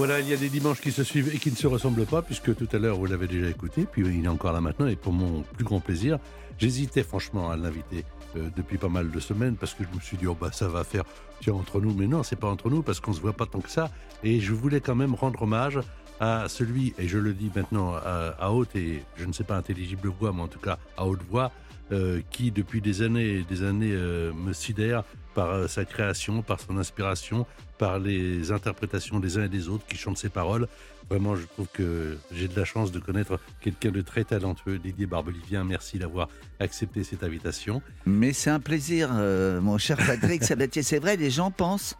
Voilà, il y a des dimanches qui se suivent et qui ne se ressemblent pas, puisque tout à l'heure, vous l'avez déjà écouté, puis il est encore là maintenant, et pour mon plus grand plaisir, j'hésitais franchement à l'inviter euh, depuis pas mal de semaines, parce que je me suis dit, oh bah ça va faire, tiens, entre nous, mais non, c'est pas entre nous, parce qu'on se voit pas tant que ça, et je voulais quand même rendre hommage à celui, et je le dis maintenant à, haute et je ne sais pas intelligible voix, mais en tout cas à haute voix, euh, qui depuis des années et des années euh, me sidère par euh, sa création, par son inspiration, par les interprétations des uns et des autres qui chantent ses paroles. Vraiment, je trouve que j'ai de la chance de connaître quelqu'un de très talentueux, Didier Barbelivien. Merci d'avoir accepté cette invitation. Mais c'est un plaisir, euh, mon cher Patrick Sabatier. C'est vrai, les gens pensent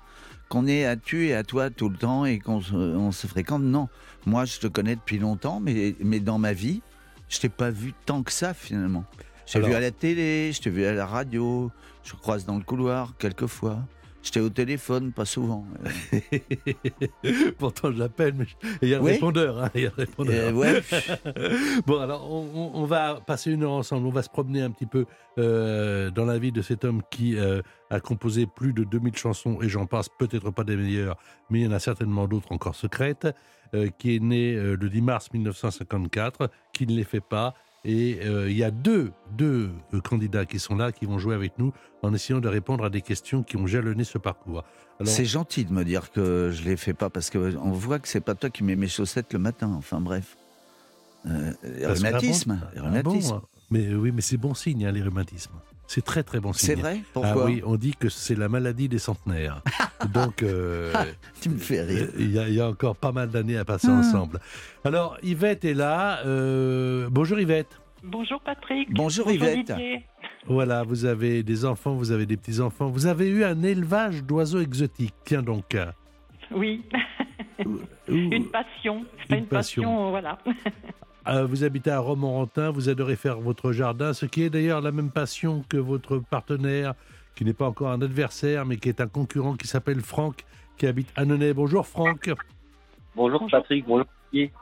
qu'on est à tu et à toi tout le temps et qu'on se, fréquente. Non, moi je te connais depuis longtemps, mais, mais dans ma vie, je t'ai pas vu tant que ça finalement. Je t'ai vu à la télé, je t'ai vu à la radio, je croise dans le couloir quelquefois. J'étais au téléphone, pas souvent. Pourtant, je l'appelle, mais je- il y a le Oui. répondeur. hein, il y a le répondeur. Euh, ouais, Bon, alors, on, va passer une heure ensemble. On va se promener un petit peu euh, dans la vie de cet homme qui euh, a composé plus de 2000 chansons, et j'en passe peut-être pas des meilleures, mais il y en a certainement d'autres encore secrètes, euh, qui est né le 10 mars 1954, qui ne les fait pas. Et euh, il y a deux, deux euh, candidats qui sont là, qui vont jouer avec nous en essayant de répondre à des questions qui ont jalonné ce parcours. Alors, c'est gentil de me dire que je les fais pas parce que on voit que c'est pas toi qui mets mes chaussettes le matin. Enfin bref, Euh, rhumatisme, rhumatisme. ah bon, mais euh, oui, mais c'est bon signe, hein, les rhumatismes. C'est très très bon signe. c'est vrai? Ah Pourquoi? oui, on dit que c'est la maladie des centenaires. Donc, euh, Tu me fais rire. euh, il y, a- il y a encore pas mal d'années à passer Ah. ensemble. Alors, Yvette est là. Euh, bonjour Yvette. Bonjour Patrick. Bonjour Yvette. Voilà, vous avez des enfants, vous avez des petits-enfants. Vous avez eu un élevage d'oiseaux exotiques. Tiens donc. Oui, une passion. C'est pas Une une passion. passion, voilà. euh, vous habitez à Romorantin, vous adorez faire votre jardin, ce qui est d'ailleurs la même passion que votre partenaire, qui n'est pas encore un adversaire, mais qui est un concurrent qui s'appelle Franck, qui habite à Nenay. Bonjour Franck. Bonjour. Patrick, bonjour.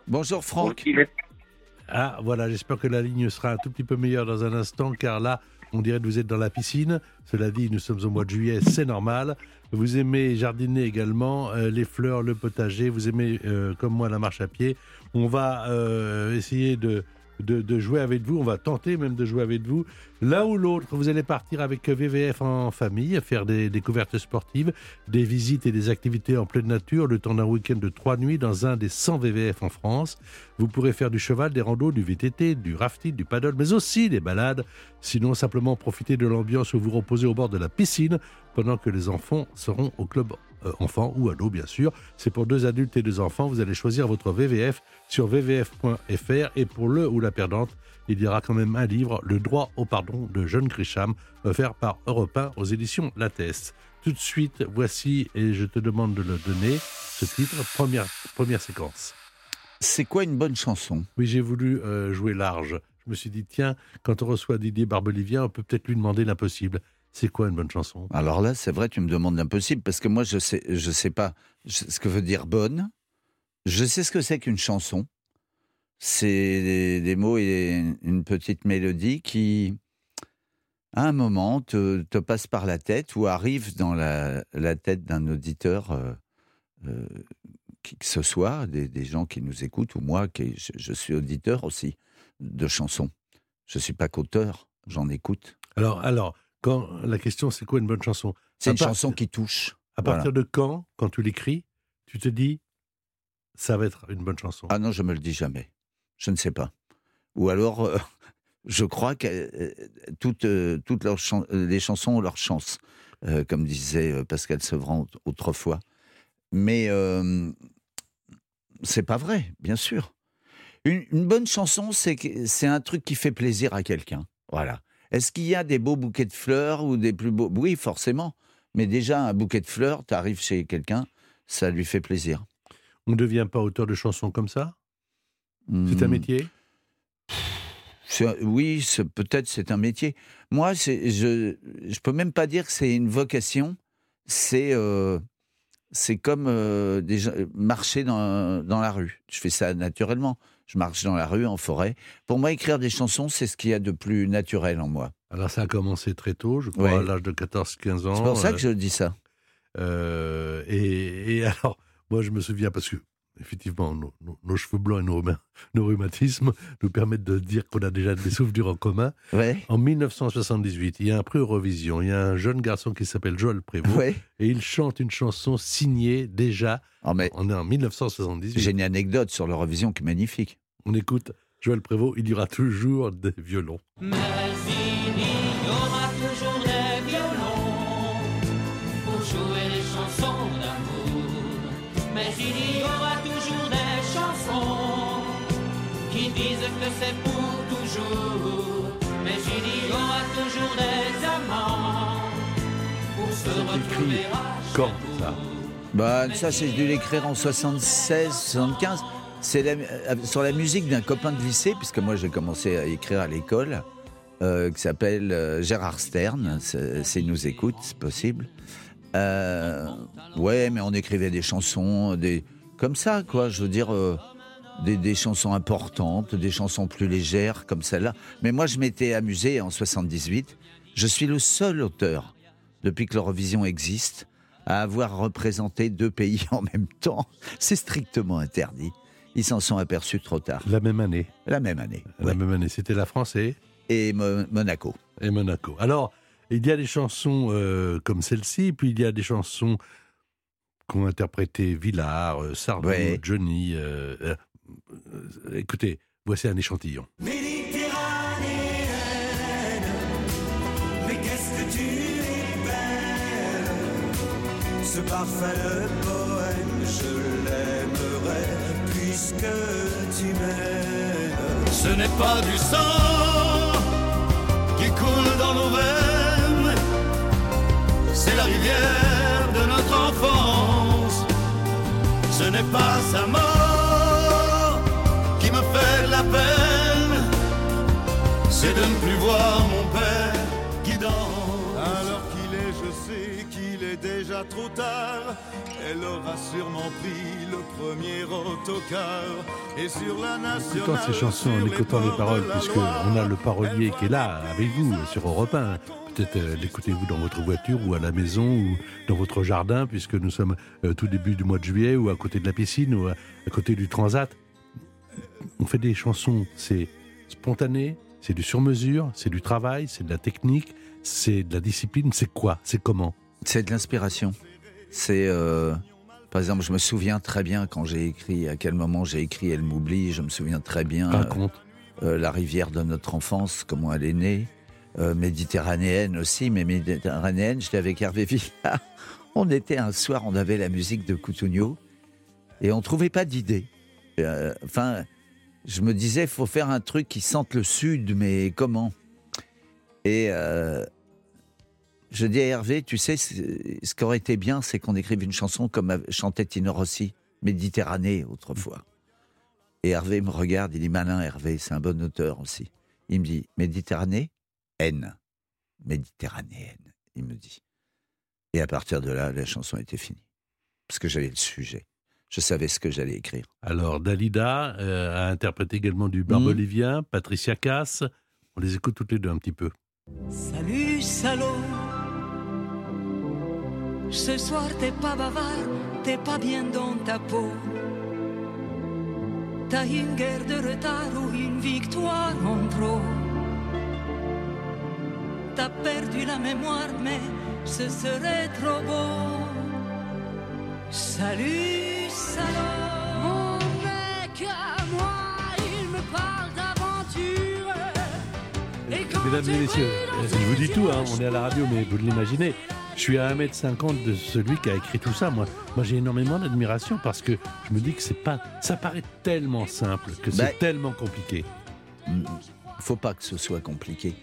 Bonjour Franck. Bonjour. Ah, voilà, j'espère que la ligne sera un tout petit peu meilleure dans un instant, car là, on dirait que vous êtes dans la piscine. Cela dit, nous sommes au mois de juillet, c'est normal. Vous aimez jardiner également, euh, les fleurs, le potager, vous aimez, euh, comme moi, la marche à pied. On va euh, essayer de, jouer avec vous, on va tenter même de jouer avec vous. L'un ou l'autre, vous allez partir avec VVF en famille, faire des découvertes sportives, des visites et des activités en pleine nature, le temps d'un week-end de trois nuits dans un des 100 VVF en France. Vous pourrez faire du cheval, des randos, du VTT, du rafting, du paddle, mais aussi des balades. Sinon, simplement profiter de l'ambiance ou vous reposer au bord de la piscine pendant que les enfants seront au club euh, enfants ou ados, bien sûr. C'est pour deux adultes et deux enfants. Vous allez choisir votre VVF sur vvf.fr et pour le ou la perdante, il y aura quand même un livre, Le droit au pardon de John Grisham, offert par Europe 1 aux éditions Lattès. Tout de suite, voici, et je te demande de le donner, ce titre, première, première séquence. C'est quoi une bonne chanson? Oui, j'ai voulu euh, jouer large. Je me suis dit, tiens, quand on reçoit Didier Barbelivien, on peut peut-être lui demander l'impossible. C'est quoi une bonne chanson? Alors là, c'est vrai, tu me demandes l'impossible parce que moi, je sais, je sais pas ce que veut dire bonne. Je sais ce que c'est qu'une chanson. C'est des, des mots et une petite mélodie qui, à un moment, te, te passe par la tête ou arrive dans la, la tête d'un auditeur, euh, euh, qui que ce soit, des, des gens qui nous écoutent ou moi, qui, je, je suis auditeur aussi de chansons. Je suis pas qu'auteur, j'en écoute. Alors, alors quand, la question, c'est quoi une bonne chanson? C'est une part- chanson qui touche. À Voilà. partir de quand, quand tu l'écris, tu te dis, ça va être une bonne chanson? Ah non, je me le dis jamais. Je ne sais pas. Ou alors, euh, je crois que euh, toutes, euh, toutes leurs les chansons ont leur chance, comme disait Pascal Sevran aut- autrefois. Mais c'est pas vrai, bien sûr. Une, une bonne chanson, c'est un truc qui fait plaisir à quelqu'un. Voilà. Est-ce qu'il y a des beaux bouquets de fleurs ou des plus beaux? Oui, forcément. Mais déjà, un bouquet de fleurs, tu arrives chez quelqu'un, ça lui fait plaisir. On ne devient pas auteur de chansons comme ça? C'est un Hmm. métier? Oui, peut-être c'est un métier. Moi, je je peux même pas dire que c'est une vocation. C'est euh, comme euh, marcher dans, dans la rue. Je fais ça naturellement. Je marche dans la rue, en forêt. Pour moi, écrire des chansons, c'est ce qu'il y a de plus naturel en moi. Alors ça a commencé très tôt, je crois, Ouais. à l'âge de 14-15 ans. C'est pour ça euh, que je dis ça. Euh, et, et alors, moi, je me souviens parce que, effectivement, nos, nos- nos cheveux blancs et nos, rhuma- nos rhumatismes nous permettent de dire qu'on a déjà des souvenirs en commun. Ouais. En 1978, il y a un prix Eurovision. Il y a un jeune garçon qui s'appelle Joël Prévost Ouais. et il chante une chanson signée déjà. Oh, mais On est en 1978. j'ai une anecdote sur l'Eurovision qui est magnifique. On écoute Joël Prévost. Il y aura toujours des violons. Mais il y aura toujours des violons pour jouer les chansons d'amour. Mais il y aura toujours des chansons qui disent que c'est pour toujours. Mais il y aura toujours des amants pour se retrouver à Quand ça. Bah, ça, c'est dû l'écrire en 76, 75. C'est la- euh, sur la musique d'un copain de lycée, puisque moi j'ai commencé à écrire à l'école, euh, qui s'appelle euh, Gérard Stern. C'est- S'il nous écoute, c'est possible. Euh, ouais, mais on écrivait des chansons, des comme ça, quoi. Je veux dire, euh, des, des chansons importantes, des chansons plus légères, comme celle-là. Mais moi, je m'étais amusé en 78. Je suis le seul auteur, depuis que l'Eurovision existe, à avoir représenté deux pays en même temps. C'est strictement interdit. Ils s'en sont aperçus trop tard. La même année. La même année. La ouais. même année. C'était la France et? Et Mo- Monaco. et Monaco. Alors, il y a des chansons euh, comme celle-ci, puis il y a des chansons qu'ont interprété Villard, euh, Sardou, Ouais. Johnny. euh, euh, euh, écoutez, voici un échantillon. Méditerranéenne, mais qu'est-ce que tu es belle Ce parfait le poème, je l'aimerais puisque tu m'aimes. Ce n'est pas du sang pas sa mort qui me fait de la peine, c'est de ne plus voir mon père qui danse. Alors qu'il est, je sais qu'il est déjà trop tard. Elle aura sûrement pris le premier autocar. Et sur la écoutant nationale. ces chansons, en écoutant les paroles, puisque on a le parolier qui est là avec vous sur Europe 1. Peut-être euh, l'écoutez-vous dans votre voiture ou à la maison ou dans votre jardin, puisque nous sommes euh, tout début du mois de juillet ou à côté de la piscine ou à, à côté du transat. On fait des chansons, c'est spontané, c'est du sur-mesure, c'est du travail, c'est de la technique, c'est de la discipline, c'est quoi? C'est comment? C'est de l'inspiration. C'est, euh, par exemple, je me souviens très bien quand j'ai écrit, à quel moment j'ai écrit Elle m'oublie. Je me souviens très bien euh, Raconte. euh, la rivière de notre enfance, comment elle est née. Euh, méditerranéenne aussi, mais méditerranéenne, j'étais avec Hervé Villard. On était un soir, on avait la musique de Coutugno et on trouvait pas d'idée. Euh, enfin, je me disais, faut faire un truc qui sente le sud, mais comment? Et euh, je dis à Hervé, tu sais, ce qui aurait été bien, c'est qu'on écrive une chanson comme chantait Tino Rossi, Méditerranée autrefois. Et Hervé me regarde, il dit malin Hervé, c'est un bon auteur aussi. Il me dit Méditerranée, N. Méditerranéenne, il me dit. Et à partir de là, la chanson était finie. Parce que j'avais le sujet. Je savais ce que j'allais écrire. Alors, Dalida euh, a interprété également du Barbolivien, Patricia Cass. On les écoute toutes les deux un petit peu. Salut salaud Ce soir t'es pas bavard, t'es pas bien dans ta peau T'as une guerre de retard ou une victoire en trop T'as perdu la mémoire mais ce serait trop beau Salut salaud Mon mec à moi il me parle d'aventure Mesdames et messieurs, euh, je vous dis tout, hein, on est à la radio, mais vous l'imaginez. Je suis à 1m50 de celui qui a écrit tout ça. Moi, moi j'ai énormément d'admiration parce que je me dis que c'est pas. Ça paraît tellement simple que c'est Bah, tellement compliqué. Faut pas que ce soit compliqué.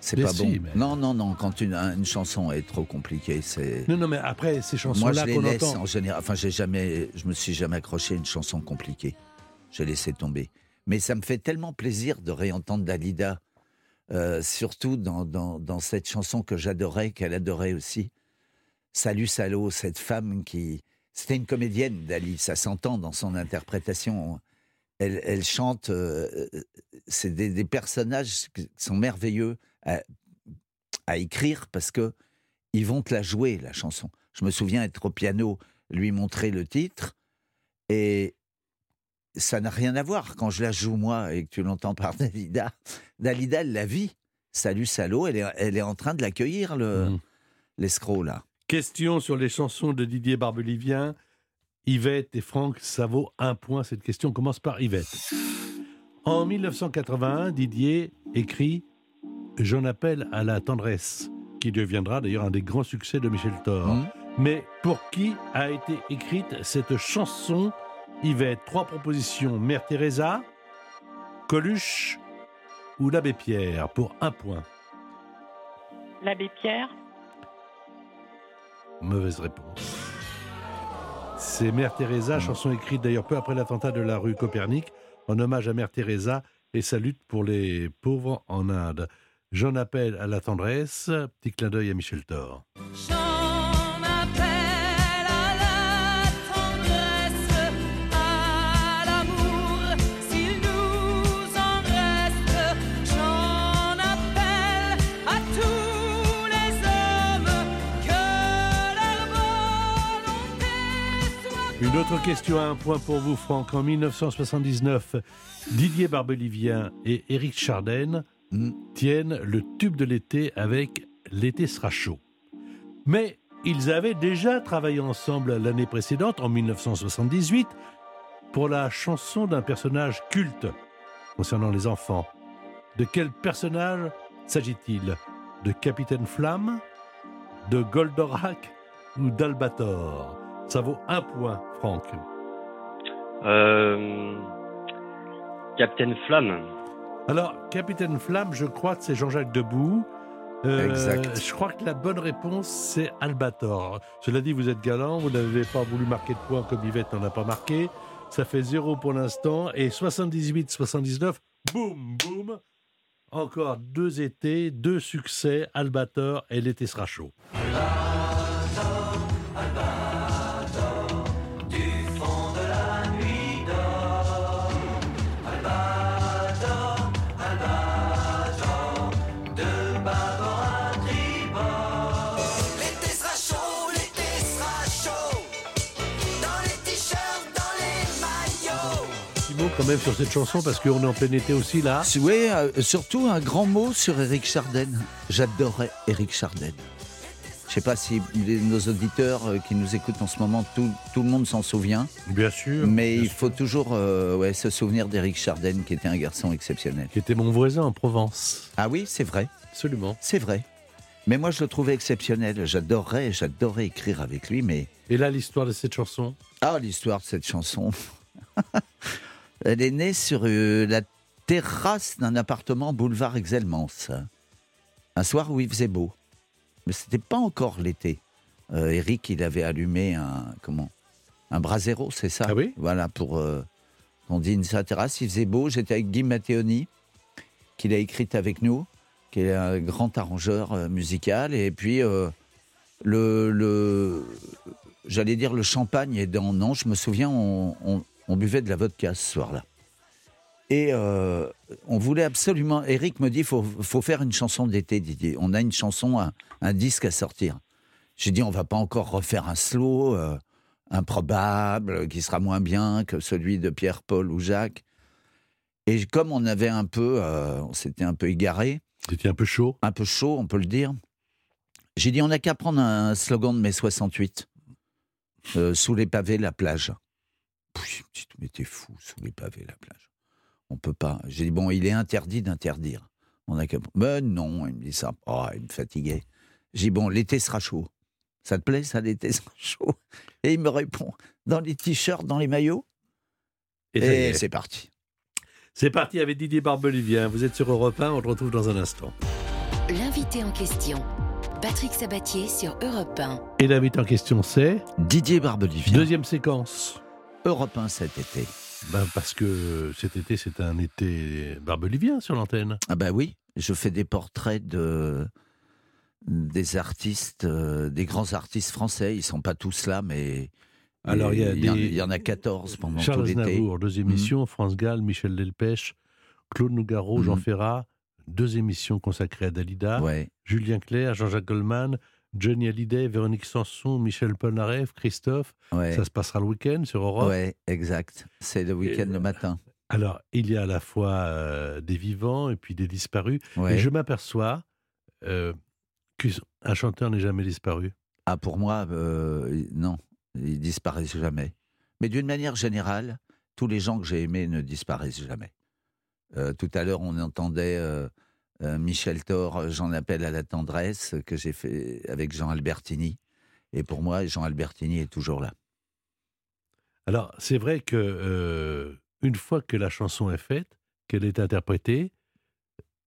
C'est pas si, bon. mais- Non, non, non. Quand une, une chanson est trop compliquée, c'est. Non, non, mais après, ces Moi, je chansons-là les laisse entend. en général. Enfin, j'ai jamais, je me suis jamais accroché à une chanson compliquée. J'ai laissé tomber. Mais ça me fait tellement plaisir de réentendre Dalida, euh, surtout dans, dans, dans cette chanson que j'adorais, qu'elle adorait aussi. Salut Salaud, cette femme qui. C'était une comédienne, Dali, ça s'entend dans son interprétation. Elle, elle chante. euh, c'est des, des personnages qui sont merveilleux à, à écrire parce que ils vont te la jouer, la chanson. Je me souviens être au piano, lui montrer le titre, et ça n'a rien à voir quand je la joue moi et que tu l'entends par Dalida. Dalida, elle la vit. Salut Salaud, elle est, elle est en train de l'accueillir, le, Mhm. l'escroc, là. Question sur les chansons de Didier Barbelivien. Yvette et Franck, ça vaut un point. Cette question commence par Yvette. En 1981, Didier écrit J'en appelle à la tendresse, qui deviendra d'ailleurs un des grands succès de Michel Thor. Mhm. Mais pour qui a été écrite cette chanson Yvette, trois propositions Mère Teresa, Coluche ou l'Abbé Pierre pour un point. L'abbé Pierre Mauvaise réponse. C'est Mère Teresa, chanson écrite d'ailleurs peu après l'attentat de la rue Copernic, en hommage à Mère Teresa et sa lutte pour les pauvres en Inde. J'en appelle à la tendresse, petit clin d'œil à Michel Thor. J'en appelle à la tendresse, à l'amour, s'il nous en reste. J'en appelle à tous les hommes, que leur volonté soit Une autre question à un point pour vous, Franck. En 1979, Didier Barbelivien et Éric Chardin. Tiennent le tube de l'été avec L'été sera chaud. Mais ils avaient déjà travaillé ensemble l'année précédente, en 1978, pour la chanson d'un personnage culte concernant les enfants. De quel personnage s'agit-il? De Capitaine Flamme? De Goldorak? Ou d'Albator? Ça vaut un point, Franck. Euh, Captain Flamme. Alors, Capitaine Flamme, je crois que c'est Jean-Jacques Debout. Euh, Exact. Je crois que la bonne réponse, c'est Albator. Cela dit, vous êtes galant, vous n'avez pas voulu marquer de points comme Yvette n'en a pas marqué. Ça fait zéro pour l'instant. Et 78-79, boum, boum. Encore deux étés, deux succès, Albator et l'été sera chaud. Quand même sur cette chanson parce qu'on est en plein été aussi là. Oui, euh, surtout un grand mot sur Eric Chardin. J'adorais Eric Chardin. Je sais pas si les- nos auditeurs euh, qui nous écoutent en ce moment, tout, tout le monde s'en souvient. Bien sûr. Mais bien il sûr. faut toujours euh, ouais, se souvenir d'Eric Chardin, qui était un garçon exceptionnel. Qui était mon voisin en Provence. Ah oui, c'est vrai, Absolument. c'est vrai. Mais moi, je le trouvais exceptionnel. J'adorais, j'adorais écrire avec lui, mais Et là, l'histoire de cette chanson? Ah, l'histoire de cette chanson. Elle est née sur euh, la terrasse d'un appartement boulevard Exelmans. Un soir où il faisait beau. Mais c'était pas encore l'été. Euh, Eric, il avait allumé un comment? Un brasero, c'est ça? Ah oui? Voilà, pour. euh, on dîne la terrasse, il faisait beau. J'étais avec Guy Matteoni, qu'il a écrite avec nous, qui est un grand arrangeur euh, musical. Et puis, le, le, j'allais dire le champagne est dans non je me souviens on, on- on buvait de la vodka ce soir-là et euh, on voulait absolument Eric me dit faut faut faire une chanson d'été Didier on a une chanson un, un disque à sortir j'ai dit on va pas encore refaire un slow euh, improbable qui sera moins bien que celui de Pierre Paul ou Jacques et comme on avait un peu euh, on s'était un peu égaré C'était un peu chaud. un peu chaud, on peut le dire. J'ai dit, on n'a qu'à prendre un slogan de mai 68. Euh, sous les pavés, la plage. J'ai dit, mais t'es fou, sous les pavés, la plage. On peut pas. J'ai dit, bon, il est interdit d'interdire. On a qu'à... Ben non, il me dit ça. Oh, il me fatiguait. Je dis bon, l'été sera chaud. Ça te plaît, ça, l'été sera chaud? Et il me répond dans les t-shirts, dans les maillots? Et Et est. c'est parti. C'est parti avec Didier Barbelivien. Vous êtes sur Europe 1, on le retrouve dans un instant. L'invité en question, Patrick Sabatier sur Europe 1. Et l'invité en question, c'est Didier Barbelivien. deuxième séquence. Europe 1 cet été. Ben, parce que cet été, c'est un été barbelivien sur l'antenne. Ah bah oui, je fais des portraits de des artistes, euh, des grands artistes français. Ils sont pas tous là, mais Alors, il y a y, en- des- il y en a 14 pendant Charles tout l'été. Aznavour, deux émissions. France Gall, Michel Delpech, Claude Nougaro, Jean Mhm. Ferrat, deux émissions consacrées à Dalida. Ouais. Julien Clerc, Jean-Jacques Goldman, Johnny Hallyday, Véronique Sanson, Michel Polnareff, Christophe. Ouais. Ça se passera le week-end sur Europe. Ouais, exact. C'est le week-end le matin. Alors, il y a à la fois euh, des vivants et puis des disparus. Ouais. Et je m'aperçois euh, qu'un chanteur n'est jamais disparu. Ah, pour moi, euh, non, ils disparaissent jamais. Mais d'une manière générale, tous les gens que j'ai aimés ne disparaissent jamais. Euh, tout à l'heure, on entendait euh, euh, Michel Thor, J'en appelle à la tendresse, que j'ai fait avec Jean Albertini. Et pour moi, Jean Albertini est toujours là. Alors, c'est vrai que euh, une fois que la chanson est faite, qu'elle est interprétée,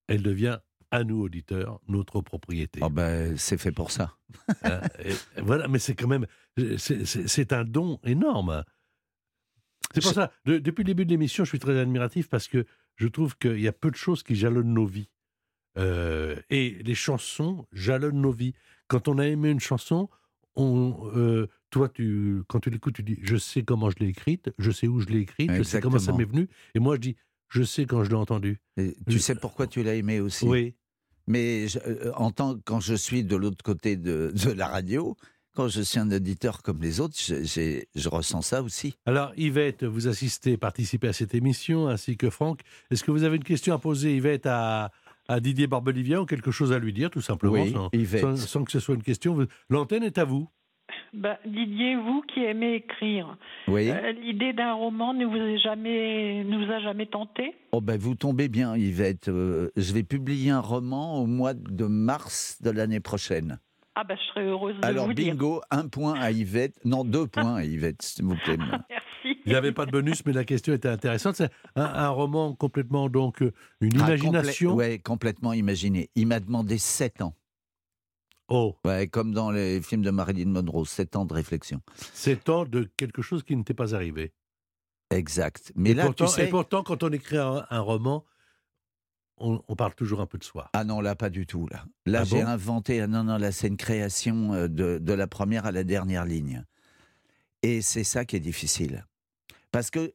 elle devient à nous auditeurs notre propriété. Oh ben, c'est fait pour ça. Hein, et voilà, mais c'est quand même, c'est- un don énorme. C'est pour Je- ça, de- depuis le début de l'émission, je suis très admiratif parce que je trouve qu'il y a peu de choses qui jalonnent nos vies. Euh, et les chansons jalonnent nos vies. Quand on a aimé une chanson, on, euh, toi, tu, quand tu l'écoutes, tu dis Je sais comment je l'ai écrite, je sais où je l'ai écrite, je sais comment ça m'est venu. Et moi, je dis Je sais quand je l'ai entendue. Et tu sais pourquoi tu l'as aimé aussi Oui. Mais je- euh, en tant quand je suis de l'autre côté de, de la radio, quand je suis un auditeur comme les autres, je, ressens ça aussi. Alors, Yvette, vous assistez, participez à cette émission, ainsi que Franck. Est-ce que vous avez une question à poser, Yvette, à, à Didier Barbelivien ou quelque chose à lui dire, tout simplement, Oui, sans, Yvette. sans- sans que ce soit une question L'antenne est à vous. Ben, Didier, vous qui aimez écrire, Oui. euh, l'idée d'un roman ne vous, a jamais, ne vous a jamais tenté? Oh ben vous tombez bien, Yvette. Euh, je vais publier un roman au mois de mars de l'année prochaine. Ah ben, je serais heureuse de Alors vous dire. bingo, un point à Yvette. Non, deux points à Yvette, s'il vous plaît. Merci. Il n'y avait pas de bonus, mais la question était intéressante. C'est un, un roman complètement, donc, euh, une Ah, imagination. complè- ouais, complètement imaginé. Il m'a demandé sept ans. Oh, Ouais, comme dans les films de Marilyn Monroe, sept ans de réflexion. c'est temps de quelque chose qui n'était pas arrivé. Exact. Mais et, là, pourtant, tu sais... et pourtant, quand on écrit un, un roman, on, on parle toujours un peu de soi. Ah non, là, pas du tout. Là, là Ah j'ai bon? inventé. ah Non, non, là, c'est une création euh, de, de la première à la dernière ligne. Et c'est ça qui est difficile. Parce que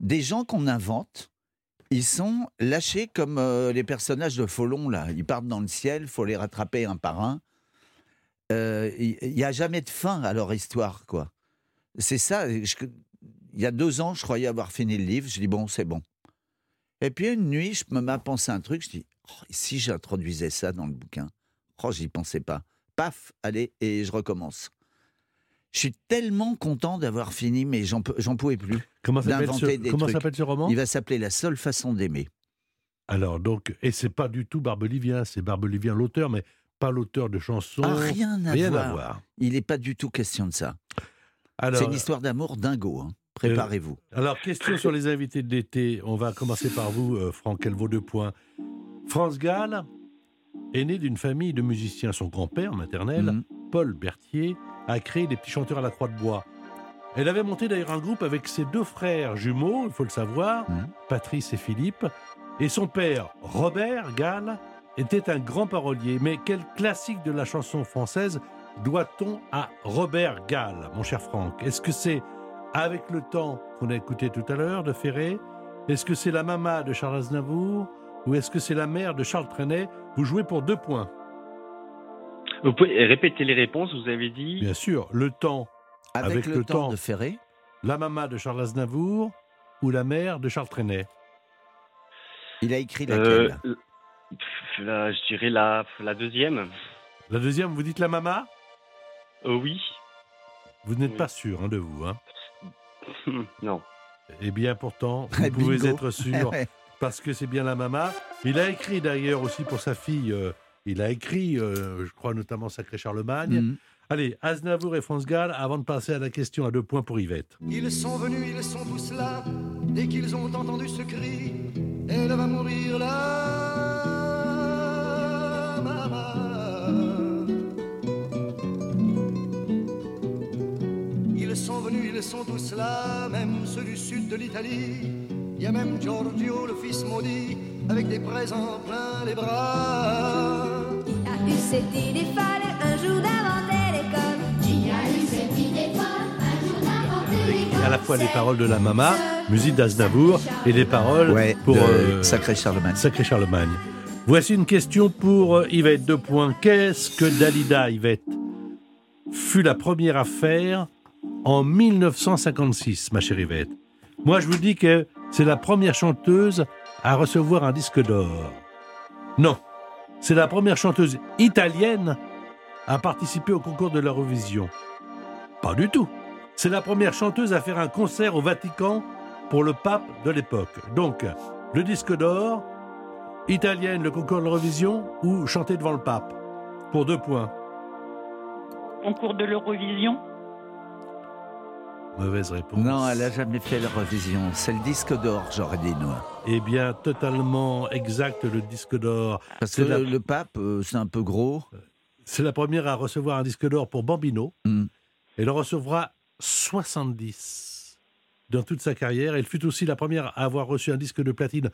des gens qu'on invente, ils sont lâchés comme euh, les personnages de Folon, là. Ils partent dans le ciel, faut les rattraper un par un. Euh, Il n'y a jamais de fin à leur histoire, quoi. C'est ça. il y a deux ans, je croyais avoir fini le livre. Je dis, bon, c'est bon. Et puis une nuit, je me mets à un truc. Je dis, Oh, si j'introduisais ça dans le bouquin? Oh, j'y pensais pas. Paf, allez, et je recommence. Je suis tellement content d'avoir fini, mais j'en pouvais plus. Comment s'appelle ce, roman? Il va s'appeler La seule façon d'aimer. Alors, donc, et c'est pas du tout Barbelivien, c'est Barbelivien l'auteur, mais pas l'auteur de chansons. Ah, rien à rien voir. à voir. Il n'est pas du tout question de ça. C'est une histoire d'amour dingo. hein. Préparez-vous. alors, question sur les invités de l'été. On va commencer par vous, euh, Franck, elle vaut deux points. France Gall est né d'une famille de musiciens. Son grand-père maternel, Mhm. Paul Berthier, a créé les petits chanteurs à la croix de bois. Elle avait monté d'ailleurs un groupe avec ses deux frères jumeaux, il faut le savoir, Mhm. Patrice et Philippe. Et son père, Robert Gall, était un grand parolier. Mais quel classique de la chanson française doit-on à Robert Gall, mon cher Franck? Est-ce que c'est Avec le temps qu'on a écouté tout à l'heure de Ferré? Est-ce que c'est la Mama de Charles Aznavour? Ou est-ce que c'est la mère de Charles Trenet? Vous jouez pour deux points. Vous pouvez répéter les réponses, vous avez dit Bien sûr, le temps, Avec, Avec le, le temps, temps. de Ferré, la Mama de Charles Aznavour ou la mère de Charles Trenet il a écrit Euh, laquelle la- Je dirais la, la deuxième. La deuxième, vous dites la Mama Euh, oui. Vous n'êtes Oui. pas sûr hein, de vous. Hein. non. Eh bien, pourtant, vous pouvez être sûr, parce que c'est bien la Mama. Il a écrit d'ailleurs aussi pour sa fille euh, Il a écrit, euh, je crois notamment Sacré Charlemagne. Mhm. Allez, Aznavour et France Gall, avant de passer à la question à deux points pour Yvette. Ils sont venus, ils sont tous là. Dès qu'ils ont entendu ce cri, elle va mourir là. maman. Ils sont venus, ils sont tous là, même ceux du sud de l'Italie. Il y a même Giorgio, le fils maudit, avec des présents plein les bras. A eu cette idée folle un jour d'inventer l'école Qui a eu cette idée folle un jour d'inventer l'école À la fois les paroles de la Mama, musique d'Aznavour, et les paroles Ouais, pour de euh, Sacré Charlemagne. Sacré Charlemagne. Voici une question pour euh, Yvette. Deux points. Qu'est-ce que Dalida, Yvette, fut la première à faire en 1956, ma chère Yvette? Moi, je vous dis que c'est la première chanteuse à recevoir un disque d'or. Non, c'est la première chanteuse italienne à participer au concours de l'Eurovision. Pas du tout. C'est la première chanteuse à faire un concert au Vatican pour le pape de l'époque. Donc, le disque d'or, italienne, le concours de l'Eurovision ou chanter devant le pape? Pour deux points. Concours de l'Eurovision? Mauvaise réponse. Non, elle a jamais fait l'Eurovision. C'est le disque d'or, j'aurais dit, moi. Eh bien, totalement exact, le disque d'or. Parce que la- le, pape, euh, c'est un peu gros. C'est la première à recevoir un disque d'or pour Bambino. Mm. Elle en recevra 70 dans toute sa carrière. Elle fut aussi la première à avoir reçu un disque de platine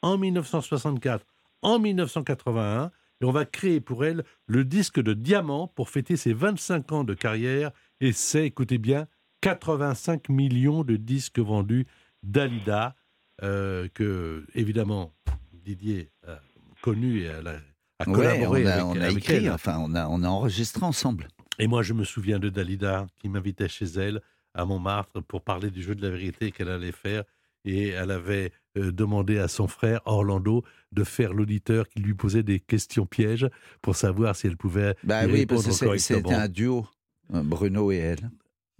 en 1964, en 1981. Et on va créer pour elle le disque de diamant pour fêter ses 25 ans de carrière. Et c'est, écoutez bien, 85 millions de disques vendus d'Alida, euh, que évidemment Didier a connu et elle a, a Ouais, collaboré on a, avec, on a avec écrit, elle. enfin, on a, on a enregistré ensemble. Et moi, je me souviens de Dalida qui m'invitait chez elle à Montmartre pour parler du jeu de la vérité qu'elle allait faire. Et elle avait euh, demandé à son frère Orlando de faire l'auditeur qui lui posait des questions pièges pour savoir si elle pouvait Bah y oui, parce que c'était un duo, euh, Bruno et elle.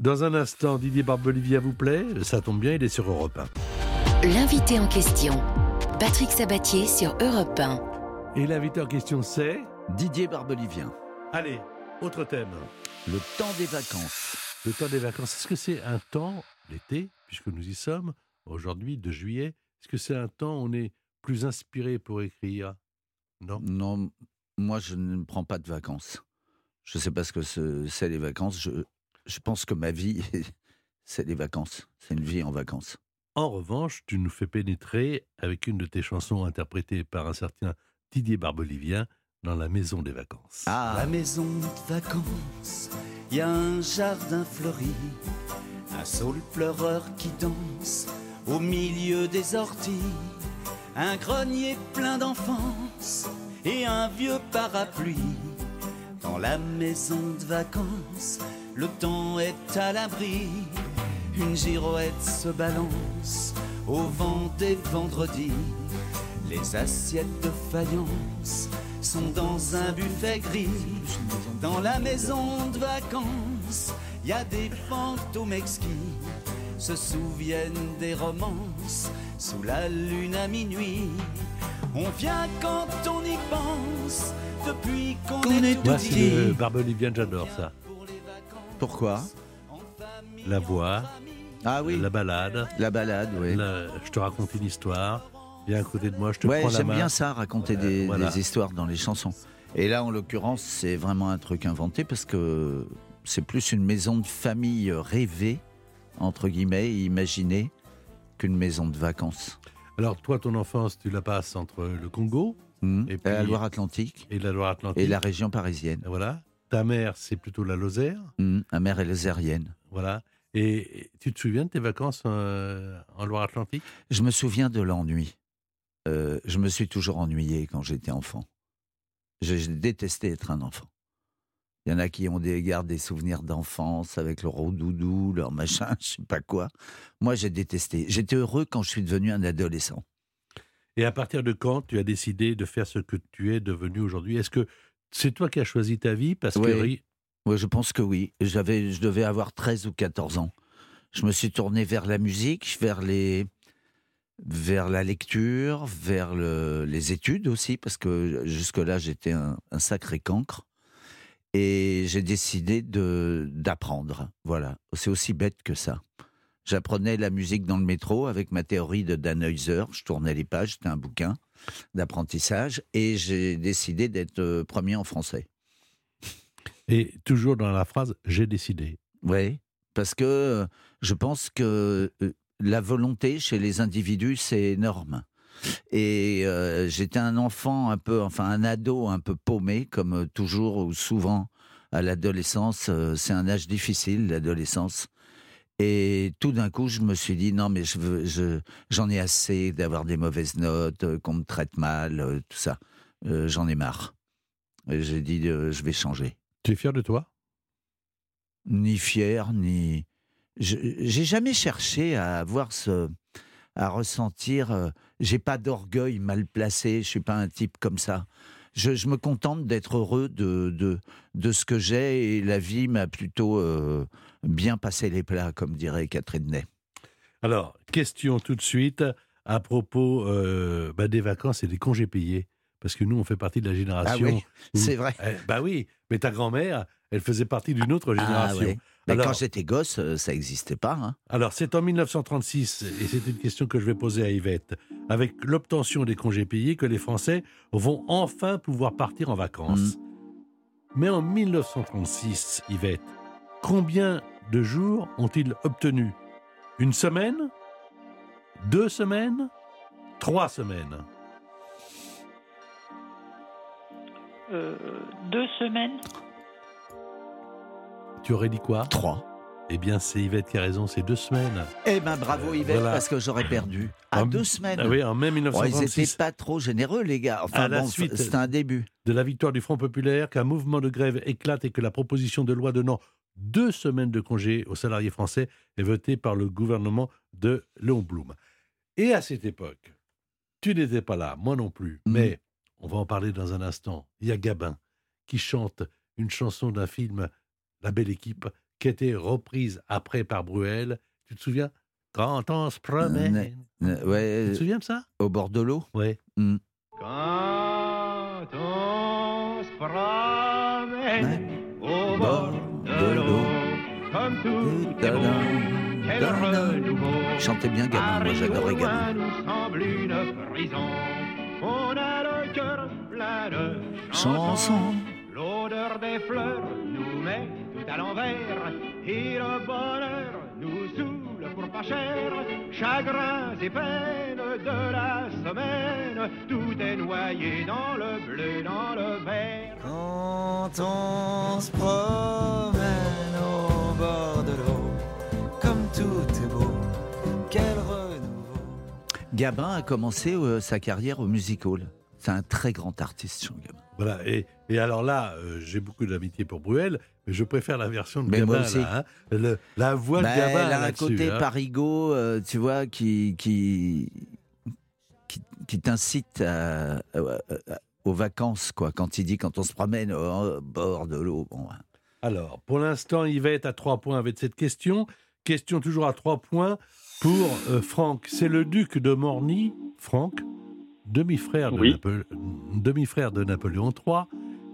Dans un instant, Didier Barbelivia vous plaît Ça tombe bien, il est sur Europe 1. L'invité en question, Patrick Sabatier sur Europe 1. Et l'invité en question, c'est Didier Barbelivien. Allez, autre thème. Le temps des vacances. Le temps des vacances, est-ce que c'est un temps, l'été, puisque nous y sommes, aujourd'hui, de juillet, est-ce que c'est un temps où on est plus inspiré pour écrire? Non Non, moi, je ne prends pas de vacances. Je ne sais pas ce que ce- c'est les vacances. Je, je pense que ma vie, c'est les vacances. C'est une vie en vacances. En revanche, tu nous fais pénétrer avec une de tes chansons interprétée par un certain Didier Barbelivien dans La Maison des Vacances. Ah, La maison de vacances, y a un jardin fleuri, un saule pleureur qui danse au milieu des orties, un grenier plein d'enfance et un vieux parapluie. Dans la maison de vacances, le temps est à l'abri, une girouette se balance au vent des vendredis. Les assiettes de faïence sont dans un buffet gris. Dans la maison de vacances, il y a des fantômes exquis. Se souviennent des romances sous la lune à minuit. On vient quand on y pense, depuis qu'on est tout Barbelivien, j'adore ça. Pourquoi La voix, Ah oui, la balade, la balade, oui. la- je te raconte une histoire, viens à côté de moi, je te Ouais, prends la j'aime main. bien ça, raconter des, Euh, voilà. des histoires dans les chansons. Et là, en l'occurrence, c'est vraiment un truc inventé parce que c'est plus une maison de famille rêvée, entre guillemets, et imaginée, qu'une maison de vacances. Alors, toi, ton enfance, tu la passes entre le Congo Mhm. Et la Loire-Atlantique et la Loire-Atlantique. et la région parisienne. Voilà. Ta mère, c'est plutôt la Lozère. Mhm. La mer est lozérienne. Voilà. Et tu te souviens de tes vacances euh, en Loire-Atlantique? Je me souviens de l'ennui. Euh, je me suis toujours ennuyé quand j'étais enfant. J'ai j'ai détesté être un enfant. Il y en a qui ont des, gardent des souvenirs d'enfance avec leur doudou, leur machin, je sais pas quoi. Moi, j'ai détesté. J'étais heureux quand je suis devenu un adolescent. Et à partir de quand tu as décidé de faire ce que tu es devenu aujourd'hui? Est-ce que c'est toi qui as choisi ta vie Parce que Oui. ri- Oui, je pense que oui. J'avais, je devais avoir 13 ou 14 ans. Je me suis tourné vers la musique, vers les, vers la lecture, vers le- les études aussi, parce que jusque-là, j'étais un, un sacré cancre. Et j'ai décidé de d'apprendre. Voilà, c'est aussi bête que ça. J'apprenais la musique dans le métro avec ma théorie de Dannheuser. Je tournais les pages, c'était un bouquin d'apprentissage. Et j'ai décidé d'être euh, premier en français. Et toujours dans la phrase j'ai décidé. Oui, parce que euh, je pense que euh, la volonté chez les individus, c'est énorme. Et euh, j'étais un enfant un peu, enfin un ado un peu paumé, comme toujours ou souvent à l'adolescence. C'est un âge difficile, l'adolescence. Et tout d'un coup, je me suis dit non, mais je veux, je, j'en ai assez d'avoir des mauvaises notes, euh, qu'on me traite mal, euh, tout ça. Euh, j'en ai marre. Et j'ai dit, euh, je vais changer Tu es fier de toi? Ni fier, ni. Je- J'ai jamais cherché à avoir ce. à ressentir. euh, J'ai pas d'orgueil mal placé, je suis pas un type comme ça. Je, je me contente d'être heureux de, de, de ce que j'ai et la vie m'a plutôt euh, bien passé les plats, comme dirait Catherine Ney. Alors, question tout de suite à propos euh, bah, des vacances et des congés payés. Parce que nous, on fait partie de la génération. Ah oui, c'est vrai. Eh, bah oui, mais ta grand-mère, elle faisait partie d'une autre génération. Ah ouais. Mais Alors- quand j'étais gosse, euh, ça n'existait pas. hein. Alors, c'est en 1936, et c'est une question que je vais poser à Yvette, avec l'obtention des congés payés, que les Français vont enfin pouvoir partir en vacances. Mais en 1936, Yvette, combien de jours ont-ils obtenu? Une semaine? Deux semaines? Trois semaines? Euh, deux semaines. Tu aurais dit quoi? Trois. Eh bien, c'est Yvette qui a raison, c'est deux semaines. Eh ben bravo Yvette, voilà. parce que j'aurais perdu. À En- deux semaines. Ah oui, en mai Oh, ils 1936. n'étaient pas trop généreux, les gars. Enfin, À la bon, suite- c'était un début. de la victoire du Front populaire qu'un mouvement de grève éclate et que la proposition de loi donnant deux semaines de congé aux salariés français est votée par le gouvernement de Léon Blum. Et à cette époque, tu n'étais pas là, moi non plus, Mhm. mais on va en parler dans un instant. Il y a Gabin qui chante une chanson d'un film, La Belle Équipe, qui a été reprise après par Bruel. Tu te souviens? Quand on se promène. Euh, Tu ouais, te souviens de ça? Au bord de l'eau? Ouais. Hmm. Quand on se promène au bord de l'eau, comme tout est beau, quel renouveau. Chantez bien Gabin, moi j'adorais nous semble une prison. On a le cœur plein de chansons. Chanson. L'odeur des fleurs nous met tout à l'envers. Et le bonheur nous saoule pour pas cher. Chagrins et peines de la semaine. Tout est noyé dans le bleu, dans le vert. Quand on se promène Gabin a commencé euh, sa carrière au music hall. C'est un très grand artiste, Jean Gabin. Voilà, et, et alors là, euh, j'ai beaucoup d'amitié pour Bruel, mais je préfère la version de Mais Gabin. moi aussi. là, hein. Le- la voix Bah, de Gabin elle a un côté hein. parigot, euh, tu vois, qui, qui, qui, qui t'incite à- à- à- aux vacances, quoi. Quand il dit quand on se promène au bord de l'eau. Bon, hein. Alors, pour l'instant, Yvette à trois points avec cette question. Question toujours à trois points pour euh, Franck. C'est le duc de Morny, Franck, demi-frère de, Oui. Napoléon III,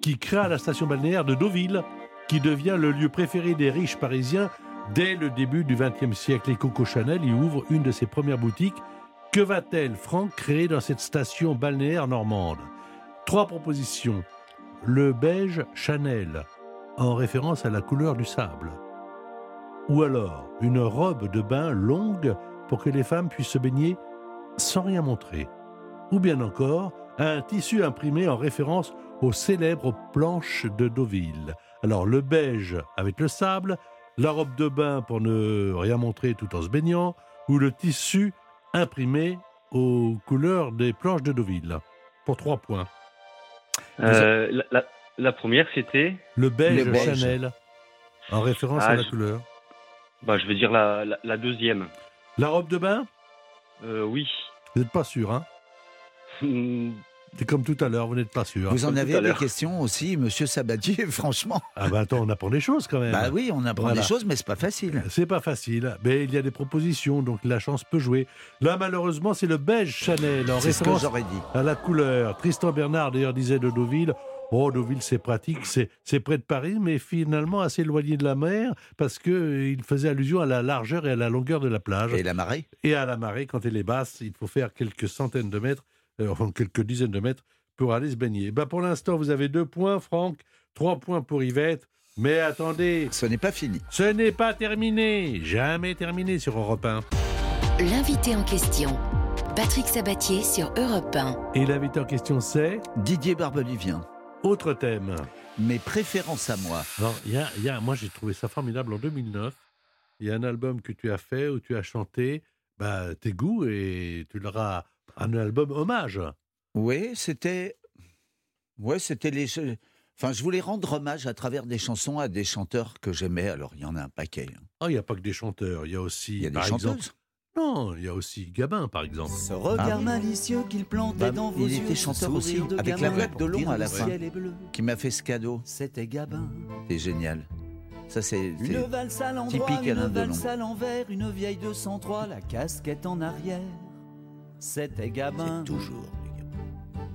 qui créa la station balnéaire de Deauville, qui devient le lieu préféré des riches parisiens dès le début du XXe siècle. Et Coco Chanel y ouvre une de ses premières boutiques. Que va-t-elle, Franck, créer dans cette station balnéaire normande? Trois propositions. Le beige Chanel, en référence à la couleur du sable. Ou alors une robe de bain longue pour que les femmes puissent se baigner sans rien montrer. Ou bien encore un tissu imprimé en référence aux célèbres planches de Deauville. Alors le beige avec le sable, la robe de bain pour ne rien montrer tout en se baignant, ou le tissu imprimé aux couleurs des planches de Deauville. Pour trois points. Euh, la, la- la première, c'était. Le beige, Le beige. Chanel, en référence Ah, à la je- couleur. Bah, je vais dire la, la, la deuxième. La robe de bain? Euh, oui. Vous n'êtes pas sûr, hein? Hmm, C'est comme tout à l'heure, vous n'êtes pas sûr. Vous en avez des questions aussi, monsieur Sabatier, franchement? Ah bah attends, on apprend des choses quand même. Bah oui, on apprend Voilà. des choses, mais c'est pas facile. C'est pas facile, mais il y a des propositions, donc la chance peut jouer. Là, malheureusement, c'est le beige Chanel en C'est ce que référence j'aurais dit. à la couleur. Tristan Bernard, d'ailleurs, disait de Deauville Oh, Deauville, c'est pratique, c'est c'est près de Paris, mais finalement assez éloigné de la mer, parce que euh, il faisait allusion à la largeur et à la longueur de la plage. Et la marée Et à la marée, quand elle est basse, il faut faire quelques centaines de mètres, euh, enfin quelques dizaines de mètres, pour aller se baigner. Bah, pour l'instant, vous avez deux points, Franck, trois points pour Yvette. Mais attendez, Ce n'est pas fini. ce n'est pas terminé, jamais terminé sur Europe 1. L'invité en question. Patrick Sabatier sur Europe 1. Et l'invité en question, c'est? Didier Barbelivien, autre thème. mes préférences à moi. Non, y a, y a- moi j'ai trouvé ça formidable en 2009. Il y a un album que tu as fait où tu as chanté bah, tes goûts et tu leur as un album hommage. Oui, c'était. Ouais, c'était les. Enfin, je voulais rendre hommage à travers des chansons à des chanteurs que j'aimais. Alors, il y en a un paquet. hein. Oh, il n'y a pas que des chanteurs, il y a aussi. Il y a des par chanteuses. exemple- non, il y a aussi Gabin, par exemple. Ce regard Ah. malicieux qu'il plantait Bah, dans vos il yeux. était ce chanteur aussi, de avec la gamin voix de pour à la fin. Qui m'a fait ce cadeau. C'était Gabin. C'est génial. Ça, c'est. Une valse à typique une Alain Delon. valse à l'envers, une vieille 203, la casquette en arrière. C'était Gabin. C'est toujours.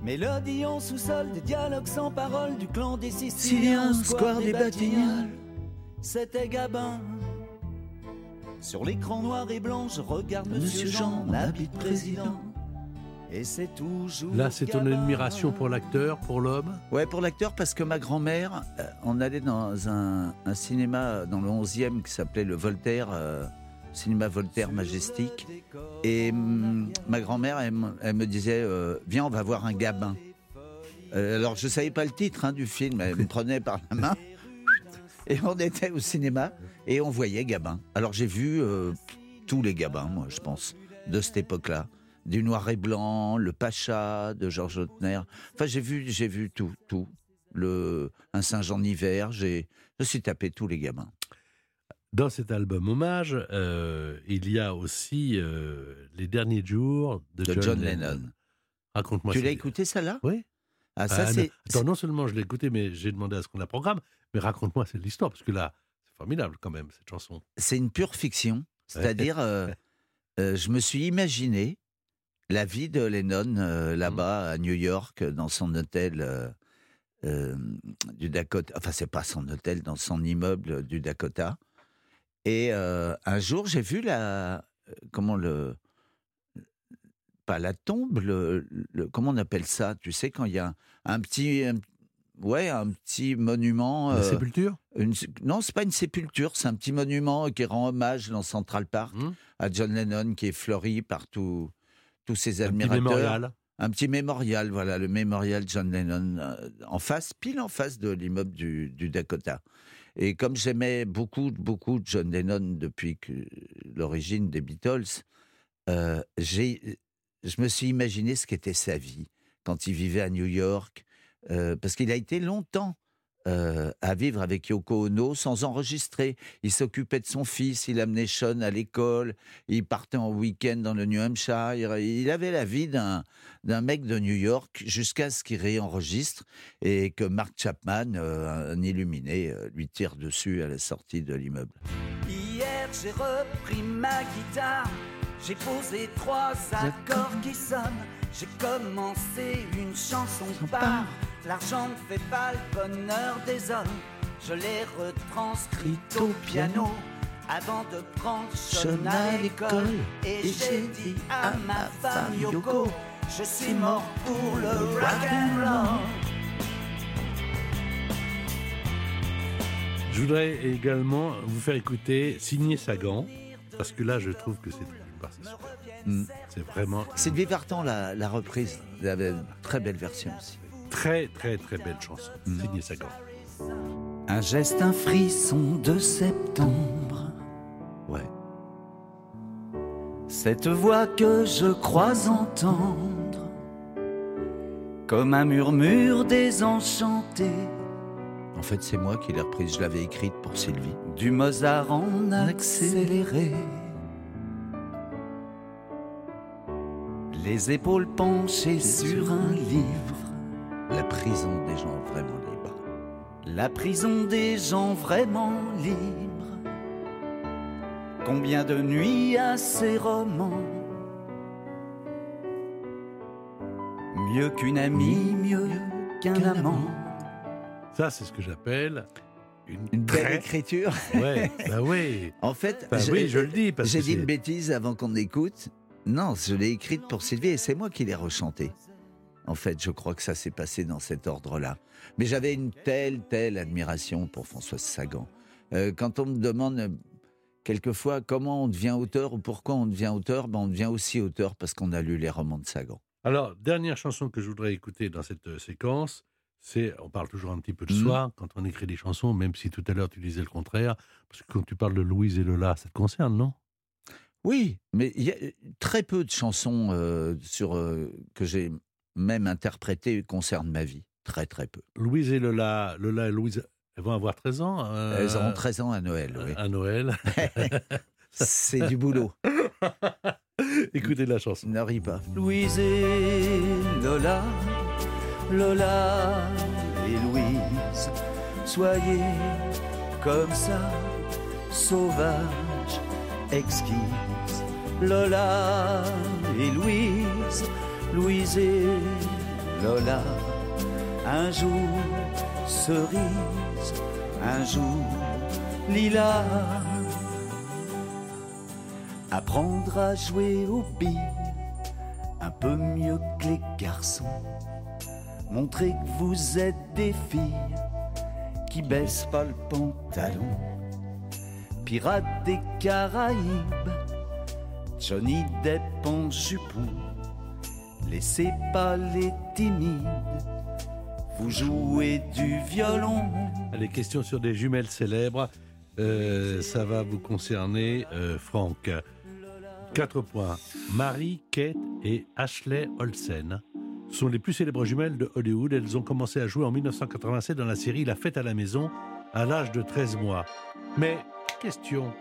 Mélodie en sous-sol, des dialogues sans parole, du clan des Siciliens, square des Batignolles. C'était Gabin. Sur l'écran noir et blanc, je regarde Monsieur Monsieur Jean, Jean, en habit de président. Et c'est toujours. Là, c'est ton admiration pour l'acteur, pour l'homme? Ouais, pour l'acteur, parce que ma grand-mère, euh, on allait dans un, un cinéma dans le 11e qui s'appelait le Voltaire, euh, cinéma Voltaire Majestic. Et hum, ma grand-mère, elle, me- elle me disait euh, Viens, on va voir un gabin. Euh, alors, je ne savais pas le titre hein, du film, elle me prenait par la main. Et on était au cinéma et on voyait Gabin. Alors, j'ai vu euh, tous les Gabins, moi, je pense, de cette époque-là. Du noir et blanc, le Pacha de Georges Lautner. Enfin, j'ai vu, j'ai vu tout, tout. Le, un Saint-Jean d'hiver, j'ai, je me suis tapé tous les gamins. Dans cet album hommage, euh, il y a aussi euh, Les Derniers Jours de, De John Lennon. Raconte-moi tu l'as écouté, ça là Oui. Ah, ça, Ah, c'est. non. Attends, non seulement je l'ai écouté, mais j'ai demandé à ce qu'on la programme. Mais raconte-moi cette histoire, parce que là, c'est formidable quand même, cette chanson. c'est une pure fiction. C'est-à-dire, euh, euh, je me suis imaginé la vie de Lennon euh, là-bas à New York, dans son hôtel du Dakota. Enfin, c'est pas son hôtel, dans son immeuble du Dakota. Et un jour, j'ai vu la. Comment le. Pas la tombe, le, le- comment on appelle ça? Tu sais, quand il y a un, un petit. un- ouais, un petit monument. La euh, sépulture? une, non, c'est pas une sépulture, c'est un petit monument qui rend hommage dans Central Park Hmm à John Lennon qui est fleuri par tous tous ses Un petit admirateurs. mémorial. Un petit mémorial, voilà, le mémorial John Lennon, euh, en face, pile en face de l'immeuble du, du Dakota. Et comme j'aimais beaucoup, beaucoup John Lennon depuis que l'origine des Beatles, euh, j'ai, je me suis imaginé ce qu'était sa vie quand il vivait à New York, euh, parce qu'il a été longtemps euh, à vivre avec Yoko Ono sans enregistrer. Il s'occupait de son fils, il amenait Sean à l'école, il partait en week-end dans le New Hampshire. Il avait la vie d'un d'un mec de New York jusqu'à ce qu'il réenregistre et que Mark Chapman, euh, un illuminé, euh, lui tire dessus à la sortie de l'immeuble. Hier j'ai repris ma guitare, j'ai posé trois accords qui sonnent, j'ai commencé une chanson par l'argent ne fait pas le bonheur des hommes, je l'ai retranscrite au piano avant de prendre Sean à l'école et j'ai dit à ma femme Yoko, je suis mort pour le rock and roll. Je voudrais également vous faire écouter Signé Sagan, parce que là, je trouve que c'est part, c'est super. C'est vraiment Sylvie Vartan, la, la reprise, il avait une très belle version aussi. Très, très, très belle chanson. Sagan. Un geste, un frisson de septembre. Ouais. Cette voix que je crois entendre, comme un murmure désenchanté, En fait, c'est moi qui l'ai reprise. Je l'avais écrite pour Sylvie. du Mozart en accéléré. les épaules penchées sur un livre. La prison des gens vraiment libres. La prison des gens vraiment libres. Combien de nuits à ces romans Mieux qu'une amie, mieux qu'un amant. Ça, c'est ce que j'appelle une, Une belle écriture. Ouais, bah oui. En fait, Bah oui, je le dis, parce j'ai dit une bêtise avant qu'on écoute. Non, je l'ai écrite pour Sylvie et c'est moi qui l'ai rechantée. En fait, je crois que ça s'est passé dans cet ordre-là. Mais j'avais une telle, telle admiration pour Françoise Sagan. Euh, quand on me demande euh, quelquefois comment on devient auteur ou pourquoi on devient auteur, ben on devient aussi auteur parce qu'on a lu les romans de Sagan. Alors, dernière chanson que je voudrais écouter dans cette euh, séquence, c'est, on parle toujours un petit peu de Mhm. soi quand on écrit des chansons, même si tout à l'heure tu disais le contraire, parce que quand tu parles de Louise et Lola, ça te concerne, non? Oui, mais il y a très peu de chansons euh, sur, euh, que j'ai même interprétées concernent ma vie. Très, très peu. Louise et Lola, Lola et Louise, elles vont avoir 13 ans euh, Elles auront 13 ans à Noël, oui. à Noël. C'est du boulot. Écoutez la chanson. Ne ris pas. Louise et Lola, Lola et Louise, soyez comme ça, sauvages, exquises. Lola et Louise, Louise et Lola, un jour cerise, un jour lilas. Apprendre à jouer aux billes un peu mieux que les garçons. Montrer que vous êtes des filles qui baissent pas le pantalon. Pirates des Caraïbes, Johnny Depp en jupon. Laissez pas les timides, vous jouez du violon. Les questions sur des jumelles célèbres, euh, ça va vous concerner, euh, Franck. Quatre points. Marie, Kate et Ashley Olsen sont les plus célèbres jumelles de Hollywood. Elles ont commencé à jouer en 1987 dans la série La fête à la maison à l'âge de 13 mois. Mais, question,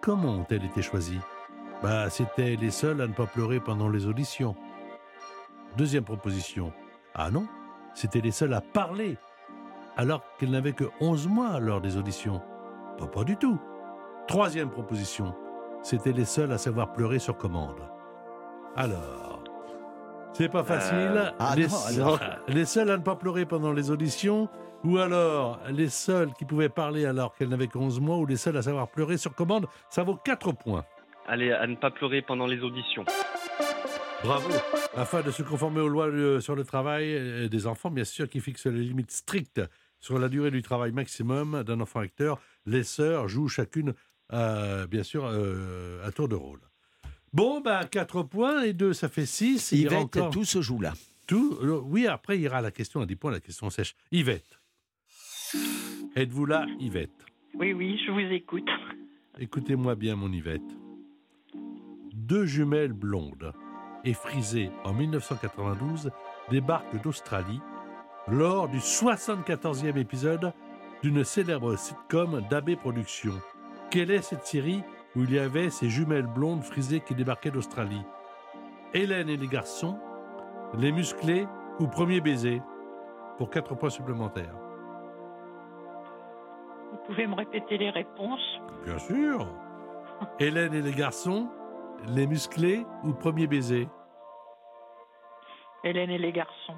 comment ont-elles été choisies? Bah, c'était les seules à ne pas pleurer pendant les auditions. Deuxième proposition. Ah non, c'était les seules à parler alors qu'elles n'avaient que 11 mois lors des auditions. Pas, pas du tout. Troisième proposition. C'était les seuls à savoir pleurer sur commande. Alors, c'est pas facile. Euh, ah les, non, alors. les seuls à ne pas pleurer pendant les auditions, ou alors les seuls qui pouvaient parler alors qu'elles n'avaient que 11 mois, ou les seuls à savoir pleurer sur commande, ça vaut 4 points. Allez, à ne pas pleurer pendant les auditions. Bravo. Afin de se conformer aux lois euh, sur le travail euh, des enfants, bien sûr, qui fixent les limites strictes sur la durée du travail maximum d'un enfant acteur, les sœurs jouent chacune, euh, bien sûr, euh, à tour de rôle. Bon, ben, 4 points et 2, ça fait 6. Yvette, tout se joue là. Tout, oui, après, il y aura la question à 10 points, la question sèche. Yvette. Êtes-vous là, Yvette? Oui, oui, je vous écoute. Écoutez-moi bien, mon Yvette. Deux jumelles blondes et frisées en 1992 débarquent d'Australie lors du 74e épisode d'une célèbre sitcom d'AB Productions. Quelle est cette série où il y avait ces jumelles blondes frisées qui débarquaient d'Australie? Hélène et les garçons, Les musclés ou Premier baiser? Pour 4 points supplémentaires. Vous pouvez me répéter les réponses? Bien sûr. Hélène et les garçons, les musclés ou premier baiser? Hélène et les garçons.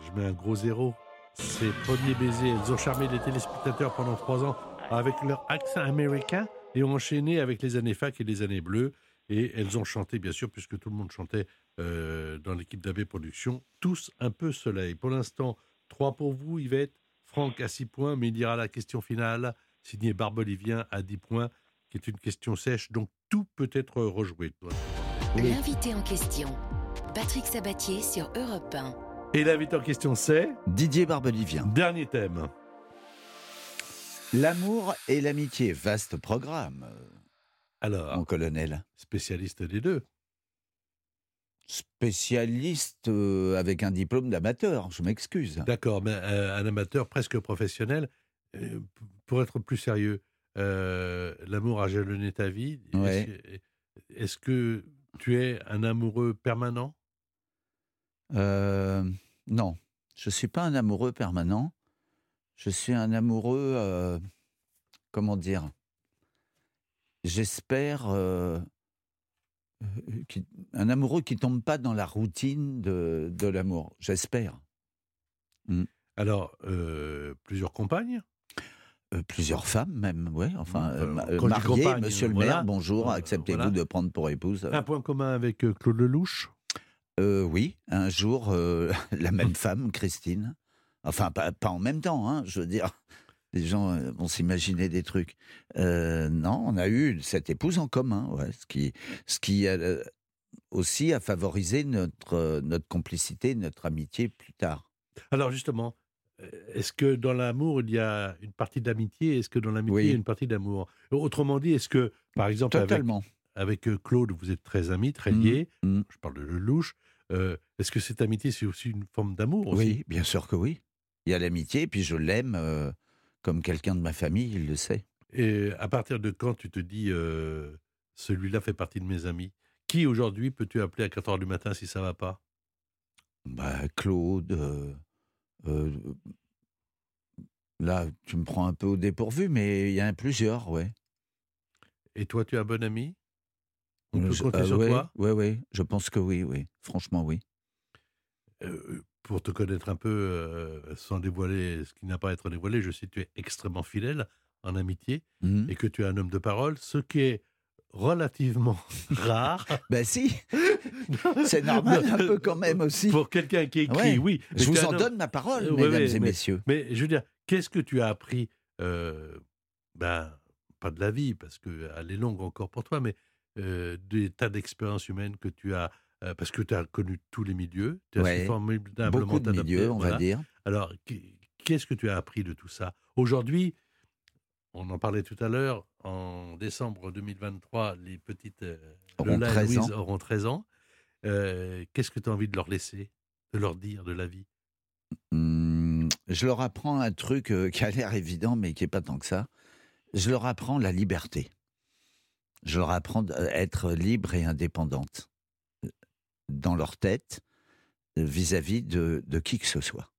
Je mets un gros zéro. C'est premier baiser. Elles ont charmé les téléspectateurs pendant trois ans avec leur accent américain et ont enchaîné avec les années fac et les années bleues. Et elles ont chanté, bien sûr, puisque tout le monde chantait euh, dans l'équipe d'AB Productions, tous un peu soleil. Pour l'instant, trois pour vous, Yvette. Franck à 6 points, mais il ira la question finale, signée Barbelivien à 10 points, qui est une question sèche, donc tout peut être rejoué. L'invité en question, Patrick Sabatier sur Europe 1. Et l'invité en question, c'est Didier Barbelivien. Dernier thème. L'amour et l'amitié, vaste programme, Alors, mon colonel. spécialiste des deux. Spécialiste euh, avec un diplôme d'amateur, je m'excuse. D'accord, mais euh, un amateur presque professionnel. Euh, pour être plus sérieux, euh, l'amour a jalonné ta vie. Ouais. Est-ce que- est-ce que tu es un amoureux permanent? Euh, non, je suis pas un amoureux permanent. Je suis un amoureux, euh, comment dire? J'espère euh, euh, qui- un amoureux qui tombe pas dans la routine de, de l'amour. J'espère. Alors, euh, plusieurs compagnes? Euh, plusieurs femmes même, ouais. Enfin, Mmh, euh, euh, Monsieur le voilà. maire, bonjour. Euh, Acceptez-vous voilà. de prendre pour épouse Un point commun avec euh, Claude Lelouch? Euh, oui, un jour, euh, la même femme, Christine. Enfin, pas, pas en même temps, hein, je veux dire. Les gens euh, vont s'imaginer des trucs. Euh, non, on a eu cette épouse en commun, ouais, ce qui, ce qui euh, aussi a favorisé notre, euh, notre complicité, notre amitié plus tard. Alors justement, euh, est-ce que dans l'amour, il y a une partie d'amitié? Est-ce que dans l'amitié, Oui. il y a une partie d'amour? Autrement dit, est-ce que, par exemple, avec, Totalement. avec euh, Claude, vous êtes très amis, très Mhm, liés? mhm. Je parle de Lelouch. Euh, est-ce que cette amitié, c'est aussi une forme d'amour aussi? Oui, bien sûr que oui. Il y a l'amitié, puis je l'aime euh, comme quelqu'un de ma famille, il le sait. Et à partir de quand tu te dis, euh, celui-là fait partie de mes amis? Qui aujourd'hui peux-tu appeler à 4 heures du matin si ça va pas? Bah, Claude. Euh, là, tu me prends un peu au dépourvu, mais il y en a plusieurs, ouais. Et toi, tu es un bon ami? On Euh, peut je- compter sur ouais, toi? Ouais, ouais, je pense que oui, oui. Franchement, oui. Euh, pour te connaître un peu, euh, sans dévoiler ce qui n'a pas à être dévoilé, je sais que tu es extrêmement fidèle en amitié Mhm. et que tu es un homme de parole, ce qui est relativement rare. Ben si, c'est normal un peu quand même aussi. Pour quelqu'un qui écrit, Ouais. oui. mais Je vous un en donne ma parole, ouais, mesdames ouais, et mais- messieurs. Mais je veux dire, qu'est-ce que tu as appris euh, Ben, pas de la vie, parce qu'elle est longue encore pour toi, mais euh, des tas d'expériences humaines que tu as, euh, parce que tu as connu tous les milieux, tu as Ouais. formidablement Beaucoup de milieux, on voilà. va dire. Alors, qu- qu'est-ce que tu as appris de tout ça? Aujourd'hui, on en parlait tout à l'heure, en décembre 2023, les petites euh, Auront Lola et 13 Louise ans. auront 13 ans. Euh, qu'est-ce que tu as envie de leur laisser, de leur dire de la vie? Hum, je leur apprends un truc euh, qui a l'air évident, mais qui n'est pas tant que ça. Je leur apprends la liberté. Je leur apprends à être libre et indépendante dans leur tête vis-à-vis de, de qui que ce soit.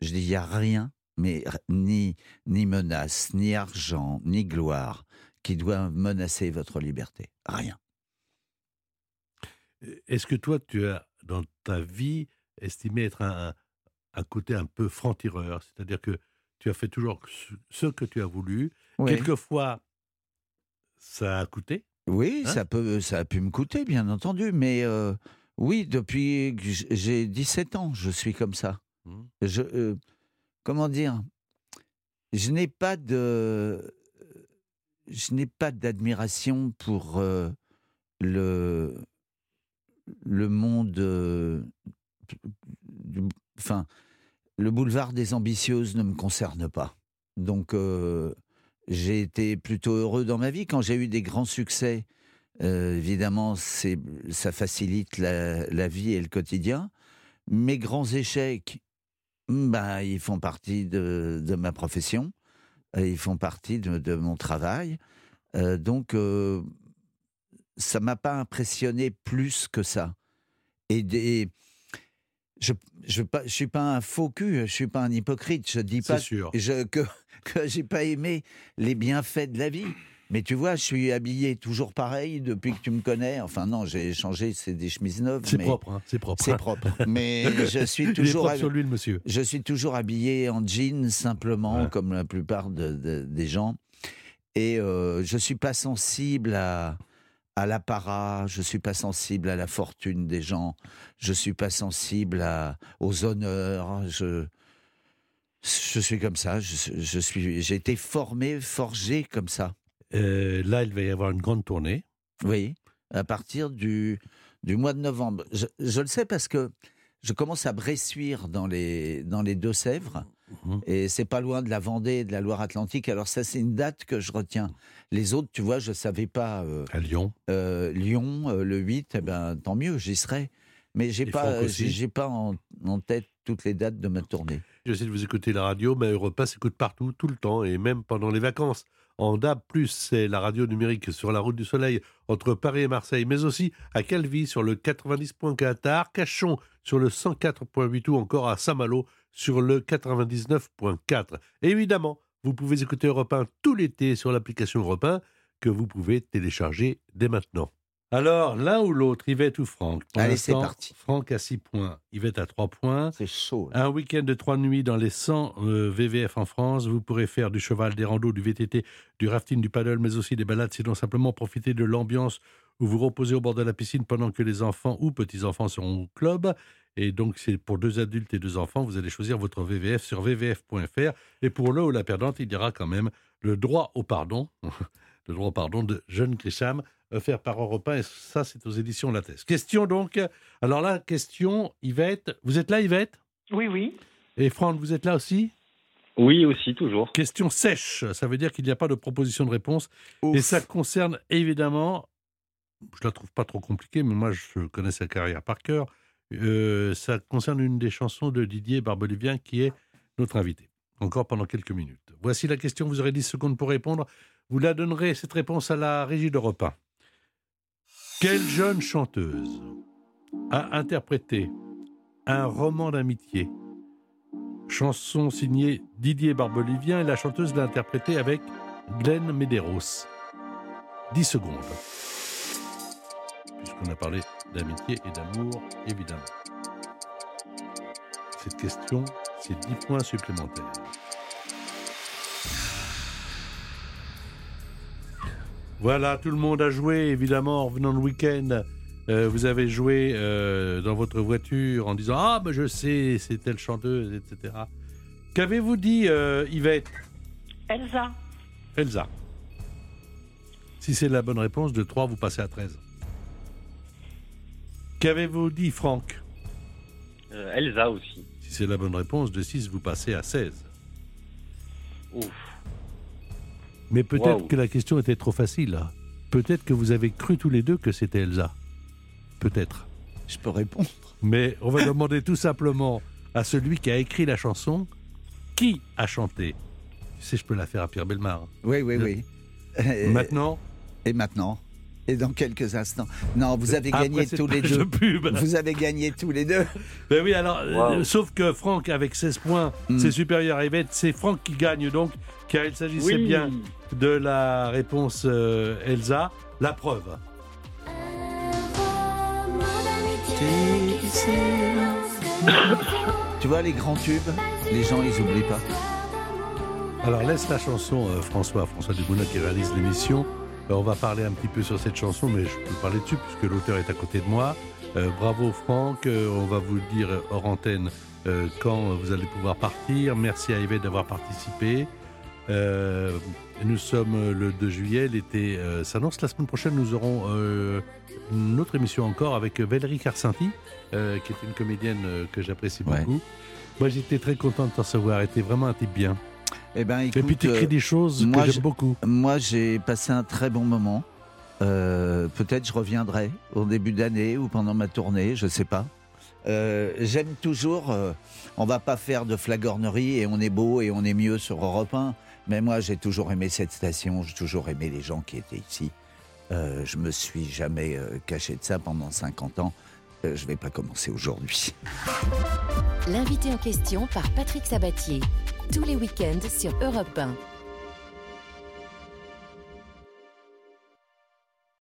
Je dis, il n'y a rien, mais ni, ni menace, ni argent, ni gloire qui doit menacer votre liberté. Rien. Est-ce que toi, tu as, dans ta vie, estimé être un, un- côté un peu franc-tireur? C'est-à-dire que tu as fait toujours ce- que tu as voulu. Oui. Quelquefois, ça a coûté. Oui, Hein? ça, peut, ça a pu me coûter, bien entendu, mais euh, oui, depuis que j'ai 17 ans, je suis comme ça. Mhm. Je, euh, comment dire Je n'ai pas de, je n'ai pas d'admiration pour euh, le le monde, euh, enfin, le boulevard des ambitieuses ne me concerne pas. Donc, euh, j'ai été plutôt heureux dans ma vie quand j'ai eu des grands succès. évidemment, c'est, ça facilite la, vie et le quotidien. Mes grands échecs, bah, ils font partie de, de ma profession, euh, ils font partie de, de mon travail. Euh, donc, euh, ça m'a pas impressionné plus que ça. Et des, je je je suis pas un faux cul, je suis pas un hypocrite. Je dis pas sûr. je, que que j'ai pas aimé les bienfaits de la vie. Mais tu vois, je suis habillé toujours pareil depuis que tu me connais. Enfin non, j'ai changé, c'est des chemises neuves. C'est propre, hein, c'est propre. C'est propre. Mais je suis Il est toujours hab- sur lui, le monsieur. je suis toujours habillé en jean simplement, Ouais. comme la plupart de- de- des gens. Et euh, je suis pas sensible à, à l'apparat, je suis pas sensible à la fortune des gens, je suis pas sensible à, aux honneurs. Je, je suis comme ça. Je, je suis, j'ai été formé, forgé comme ça. Euh, là, il va y avoir une grande tournée. Oui, à partir du, du mois de novembre. Je, je le sais parce que je commence à bressuire dans les, dans les Deux-Sèvres. Mhm. Et c'est pas loin de la Vendée et de la Loire-Atlantique. Alors ça, c'est une date que je retiens. Les autres, tu vois, je savais pas. euh, À Lyon. euh, Lyon, euh, le 8, eh ben, tant mieux, j'y serai. Mais j'ai pas, j'ai j'ai pas en, en tête toutes les dates de ma tournée. J'essaie de vous écouter la radio, mais Europa s'écoute partout, tout le temps, et même pendant les vacances. En DAB+, c'est la radio numérique sur la route du Soleil entre Paris et Marseille, mais aussi à Calvi sur le 90.4, à Arcachon sur le 104.8 ou encore à Saint-Malo sur le 99.4. Et évidemment, vous pouvez écouter Europe 1 tout l'été sur l'application Europe 1 que vous pouvez télécharger dès maintenant. Alors, l'un ou l'autre, Yvette ou Franck Pour Allez, c'est parti. Franck à 6 points, Yvette à 3 points. C'est chaud. là. Un week-end de trois nuits dans les 100 euh, VVF en France. Vous pourrez faire du cheval, des randos, du VTT, du rafting, du paddle, mais aussi des balades. Sinon, simplement profiter de l'ambiance où vous reposez au bord de la piscine pendant que les enfants ou petits-enfants seront au club. Et donc, c'est pour deux adultes et deux enfants. Vous allez choisir votre VVF sur vvf.fr. Et pour le ou la perdante, il y aura quand même le droit au pardon. le droit au pardon de Jeune Grisham, offert par Europe 1. Et ça, c'est aux éditions Lattès. Question donc. Alors là, question, Yvette. Vous êtes là, Yvette? Oui, oui. et Franck, vous êtes là aussi? Oui, aussi, toujours. Question sèche, ça veut dire qu'il n'y a pas de proposition de réponse. Ouf. Et ça concerne évidemment, je la trouve pas trop compliquée, mais moi je connais sa carrière par cœur. Euh, ça concerne une des chansons de Didier Barbelivien qui est notre invité. Encore pendant quelques minutes. Voici la question, vous aurez 10 secondes pour répondre. Vous la donnerez cette réponse à la régie d'Europe 1. Quelle jeune chanteuse a interprété un roman d'amitié? Chanson signée Didier Barbelivien et la chanteuse l'a interprétée avec Glenn Medeiros. 10 secondes. Puisqu'on a parlé d'amitié et d'amour, évidemment. Cette question, c'est 10 points supplémentaires. Voilà, tout le monde a joué, évidemment, en revenant le week-end. Euh, vous avez joué euh, dans votre voiture en disant Ah, ben je sais, c'est telle chanteuse, etc. Qu'avez-vous dit, euh, Yvette? Elsa. Elsa. Si c'est la bonne réponse, de 3, vous passez à 13. Qu'avez-vous dit, Franck? Euh, Elsa aussi. Si c'est la bonne réponse, de 6, vous passez à 16. Ouf. Mais peut-être que la question était trop facile. Peut-être que vous avez cru tous les deux que c'était Elsa. Peut-être. Je peux répondre. Mais on va demander tout simplement à celui qui a écrit la chanson qui a chanté. Tu sais, je peux la faire à Pierre Belmar. Oui, oui, Je- oui. Et- Maintenant, Et maintenant Et dans quelques instants. Non, vous avez gagné tous les de deux. pub. Vous avez gagné tous les deux. Ben oui, alors, euh, sauf que Franck, avec 16 points, Mm. c'est supérieur à Yvette. C'est Franck qui gagne donc, car il s'agissait Oui. bien de la réponse euh, Elsa. La preuve. Tu vois, les grands tubes, les gens, ils oublient pas. Alors laisse la chanson euh, François, François Dubouna qui réalise l'émission. Euh, on va parler un petit peu sur cette chanson, mais je peux parler dessus puisque l'auteur est à côté de moi. Euh, bravo Franck, Euh, on va vous dire hors antenne euh, quand vous allez pouvoir partir. Merci à Yvette d'avoir participé. Nous sommes le 2 juillet, l'été s'annonce. La semaine prochaine, nous aurons une autre émission encore avec Valérie Carcinti, qui est une comédienne que j'apprécie Ouais. beaucoup. Moi, j'étais très content de t'en savoir. T'es vraiment un type bien. Eh ben, Et puis tu écris euh, des choses moi, que j'aime beaucoup. Moi, j'ai passé un très bon moment. Euh, Peut-être je reviendrai au début d'année ou pendant ma tournée, je sais pas. Euh, J'aime toujours. euh, on va pas faire de flagornerie et on est beau et on est mieux sur Europe 1. Mais moi, j'ai toujours aimé cette station. J'ai toujours aimé les gens qui étaient ici. Euh, je me suis jamais euh, caché de ça pendant 50 ans. Euh, je vais pas commencer aujourd'hui. L'invité en question par Patrick Sabatier. Tous les week-ends sur Europe 1.